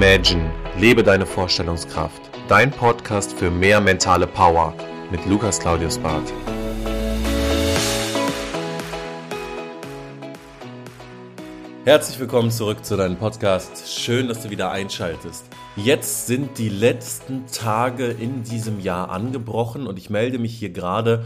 Imagine, lebe deine Vorstellungskraft. Dein Podcast für mehr mentale Power mit Lukas Claudius Barth. Herzlich willkommen zurück zu deinem Podcast. Schön, dass du wieder einschaltest. Jetzt sind die letzten Tage in diesem Jahr angebrochen und ich melde mich hier gerade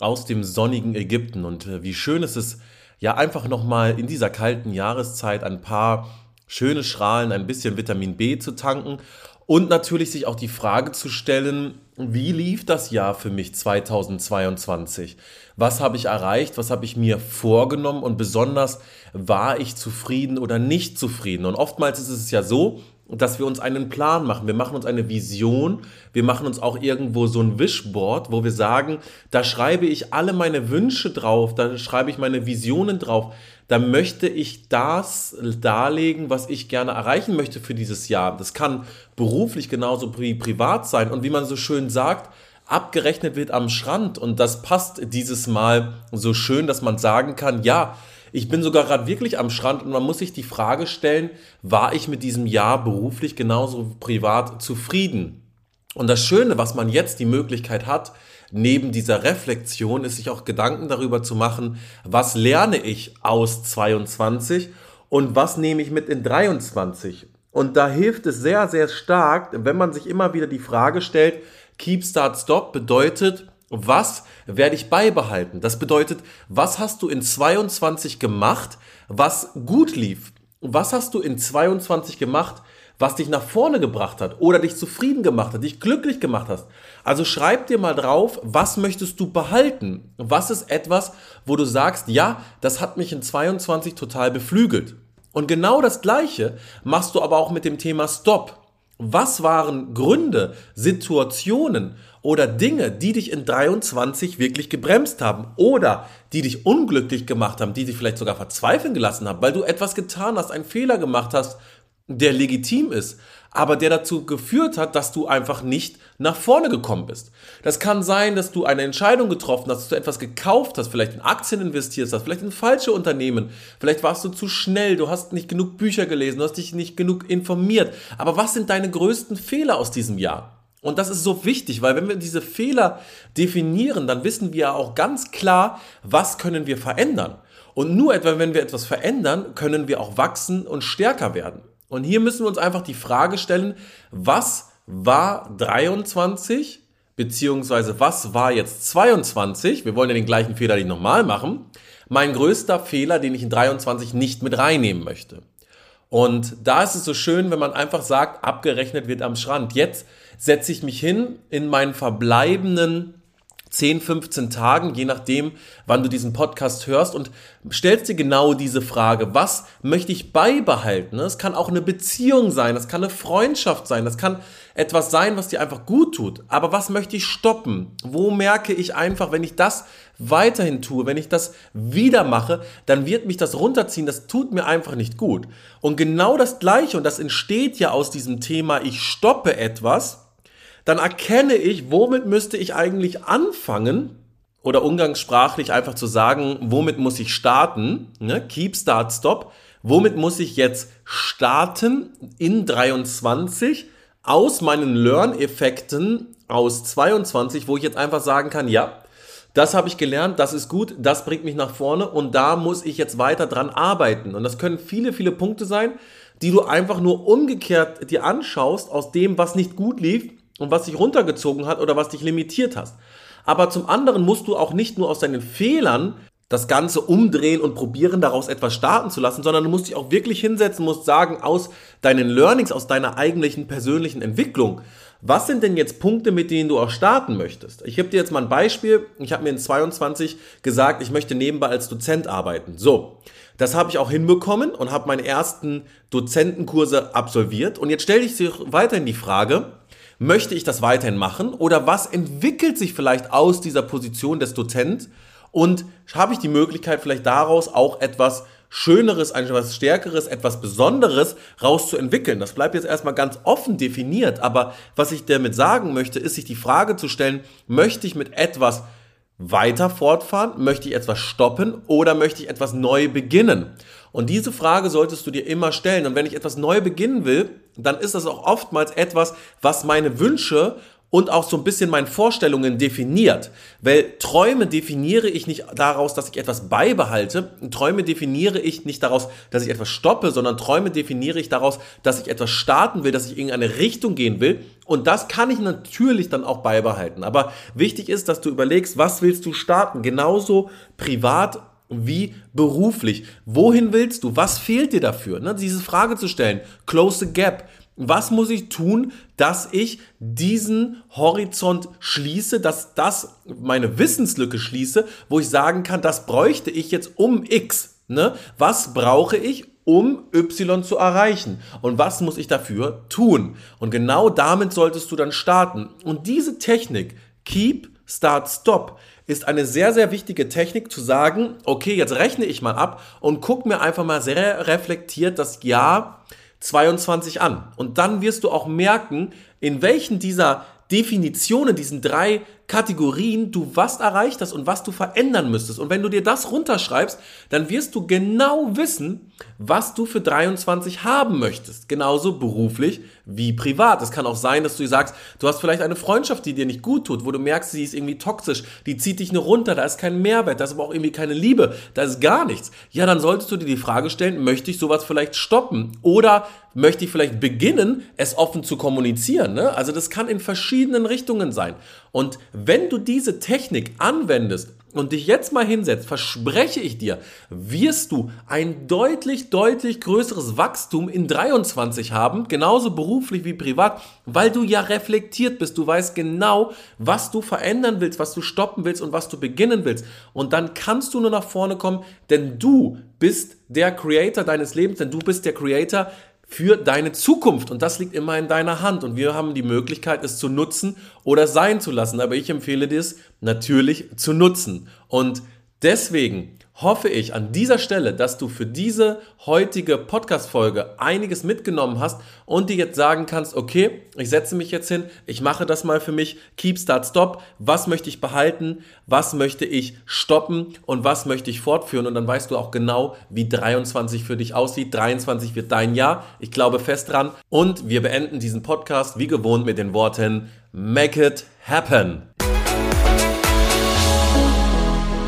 aus dem sonnigen Ägypten. Und äh, wie schön ist es, ja, einfach nochmal in dieser kalten Jahreszeit ein paar schöne Strahlen, ein bisschen Vitamin B zu tanken und natürlich sich auch die Frage zu stellen, wie lief das Jahr für mich 2022? Was habe ich erreicht? Was habe ich mir vorgenommen? Und besonders, war ich zufrieden oder nicht zufrieden? Und oftmals ist es ja so, dass wir uns einen Plan machen. Wir machen uns eine Vision. Wir machen uns auch irgendwo so ein Wishboard, wo wir sagen, da schreibe ich alle meine Wünsche drauf, da schreibe ich meine Visionen drauf. Da möchte ich das darlegen, was ich gerne erreichen möchte für dieses Jahr. Das kann beruflich genauso wie privat sein. Und wie man so schön sagt, abgerechnet wird am Strand. Und das passt dieses Mal so schön, dass man sagen kann, ja, ich bin sogar gerade wirklich am Strand und man muss sich die Frage stellen, war ich mit diesem Jahr beruflich genauso privat zufrieden? Und das Schöne, was man jetzt die Möglichkeit hat, neben dieser Reflexion, ist sich auch Gedanken darüber zu machen, was lerne ich aus 22 und was nehme ich mit in 23. Und da hilft es sehr, sehr stark, wenn man sich immer wieder die Frage stellt, Keep Start Stop bedeutet, was werde ich beibehalten? Das bedeutet, was hast du in 22 gemacht, was gut lief? Was hast du in 22 gemacht, was dich nach vorne gebracht hat oder dich zufrieden gemacht hat, dich glücklich gemacht hast? Also schreib dir mal drauf, was möchtest du behalten? Was ist etwas, wo du sagst, ja, das hat mich in 22 total beflügelt? Und genau das Gleiche machst du aber auch mit dem Thema Stop. Was waren Gründe, Situationen oder Dinge, die dich in 23 wirklich gebremst haben oder die dich unglücklich gemacht haben, die dich vielleicht sogar verzweifeln gelassen haben, weil du etwas getan hast, einen Fehler gemacht hast, der legitim ist, aber der dazu geführt hat, dass du einfach nicht nach vorne gekommen bist. Das kann sein, dass du eine Entscheidung getroffen hast, dass du etwas gekauft hast, vielleicht in Aktien investiert hast, vielleicht in falsche Unternehmen, vielleicht warst du zu schnell, du hast nicht genug Bücher gelesen, du hast dich nicht genug informiert. Aber was sind deine größten Fehler aus diesem Jahr? Und das ist so wichtig, weil wenn wir diese Fehler definieren, dann wissen wir auch ganz klar, was können wir verändern. Und nur etwa, wenn wir etwas verändern, können wir auch wachsen und stärker werden. Und hier müssen wir uns einfach die Frage stellen, was war 23 beziehungsweise was war jetzt 22? Wir wollen ja den gleichen Fehler nicht nochmal machen. Mein größter Fehler, den ich in 23 nicht mit reinnehmen möchte. Und da ist es so schön, wenn man einfach sagt, abgerechnet wird am Strand. Jetzt setze ich mich hin in meinen verbleibenden 10, 15 Tagen, je nachdem, wann du diesen Podcast hörst und stellst dir genau diese Frage, was möchte ich beibehalten? Es kann auch eine Beziehung sein, es kann eine Freundschaft sein, das kann etwas sein, was dir einfach gut tut. Aber was möchte ich stoppen? Wo merke ich einfach, wenn ich das weiterhin tue, wenn ich das wieder mache, dann wird mich das runterziehen, das tut mir einfach nicht gut. Und genau das Gleiche, und das entsteht ja aus diesem Thema, ich stoppe etwas, dann erkenne ich, womit müsste ich eigentlich anfangen oder umgangssprachlich einfach zu sagen, womit muss ich starten, ne? Keep, Start, Stop. Womit muss ich jetzt starten in 23 aus meinen Learn-Effekten aus 22, wo ich jetzt einfach sagen kann, ja, das habe ich gelernt, das ist gut, das bringt mich nach vorne und da muss ich jetzt weiter dran arbeiten. Und das können viele, viele Punkte sein, die du einfach nur umgekehrt dir anschaust aus dem, was nicht gut lief und was dich runtergezogen hat oder was dich limitiert hast. Aber zum anderen musst du auch nicht nur aus deinen Fehlern das Ganze umdrehen und probieren, daraus etwas starten zu lassen, sondern du musst dich auch wirklich hinsetzen, musst sagen, aus deinen Learnings, aus deiner eigentlichen persönlichen Entwicklung, was sind denn jetzt Punkte, mit denen du auch starten möchtest? Ich gebe dir jetzt mal ein Beispiel. Ich habe mir in 22 gesagt, ich möchte nebenbei als Dozent arbeiten. So, das habe ich auch hinbekommen und habe meine ersten Dozentenkurse absolviert. Und jetzt stelle ich dir weiterhin die Frage, Möchte ich das weiterhin machen oder was entwickelt sich vielleicht aus dieser Position des Dozent und habe ich die Möglichkeit vielleicht daraus auch etwas Schöneres, etwas Stärkeres, etwas Besonderes rauszuentwickeln. Das bleibt jetzt erstmal ganz offen definiert, aber was ich damit sagen möchte, ist sich die Frage zu stellen, möchte ich mit etwas weiter fortfahren? Möchte ich etwas stoppen oder möchte ich etwas neu beginnen? Und diese Frage solltest du dir immer stellen. Und wenn ich etwas neu beginnen will, dann ist das auch oftmals etwas, was meine Wünsche und auch so ein bisschen meine Vorstellungen definiert. Weil Träume definiere ich nicht daraus, dass ich etwas beibehalte. Träume definiere ich nicht daraus, dass ich etwas stoppe, sondern Träume definiere ich daraus, dass ich etwas starten will, dass ich in eine Richtung gehen will. Und das kann ich natürlich dann auch beibehalten. Aber wichtig ist, dass du überlegst, was willst du starten? Genauso privat wie beruflich. Wohin willst du? Was fehlt dir dafür? Ne? Diese Frage zu stellen. Close the gap. Was muss ich tun, dass ich diesen Horizont schließe, dass das meine Wissenslücke schließe, wo ich sagen kann, das bräuchte ich jetzt um X. Ne? Was brauche ich, um Y zu erreichen? Und was muss ich dafür tun? Und genau damit solltest du dann starten. Und diese Technik, Keep, Start, Stop, ist eine sehr, sehr wichtige Technik zu sagen, okay, jetzt rechne ich mal ab und guck mir einfach mal sehr reflektiert das Jahr 22 an. Und dann wirst du auch merken, in welchen dieser Definitionen, diesen drei Kategorien, du was erreicht hast und was du verändern müsstest. Und wenn du dir das runterschreibst, dann wirst du genau wissen, was du für 23 haben möchtest. Genauso beruflich wie privat. Es kann auch sein, dass du sagst, du hast vielleicht eine Freundschaft, die dir nicht gut tut, wo du merkst, sie ist irgendwie toxisch, die zieht dich nur runter, da ist kein Mehrwert, da ist aber auch irgendwie keine Liebe, da ist gar nichts. Ja, dann solltest du dir die Frage stellen, möchte ich sowas vielleicht stoppen? Oder möchte ich vielleicht beginnen, es offen zu kommunizieren? Ne? Also das kann in verschiedenen Richtungen sein. Und wenn du diese Technik anwendest und dich jetzt mal hinsetzt, verspreche ich dir, wirst du ein deutlich, deutlich größeres Wachstum in 23 haben, genauso beruflich wie privat, weil du ja reflektiert bist. Du weißt genau, was du verändern willst, was du stoppen willst und was du beginnen willst. Und dann kannst du nur nach vorne kommen, denn du bist der Creator deines Lebens, denn du bist der Creator für deine Zukunft. Und das liegt immer in deiner Hand. Und wir haben die Möglichkeit, es zu nutzen oder sein zu lassen. Aber ich empfehle dir es natürlich zu nutzen. Und deswegen hoffe ich an dieser Stelle, dass du für diese heutige Podcast-Folge einiges mitgenommen hast und dir jetzt sagen kannst, okay, ich setze mich jetzt hin, ich mache das mal für mich, keep, start, stop, was möchte ich behalten, was möchte ich stoppen? Und was möchte ich fortführen? Und dann weißt du auch genau, wie 23 für dich aussieht. 23 wird dein Jahr, ich glaube fest dran. Und wir beenden diesen Podcast wie gewohnt mit den Worten, make it happen.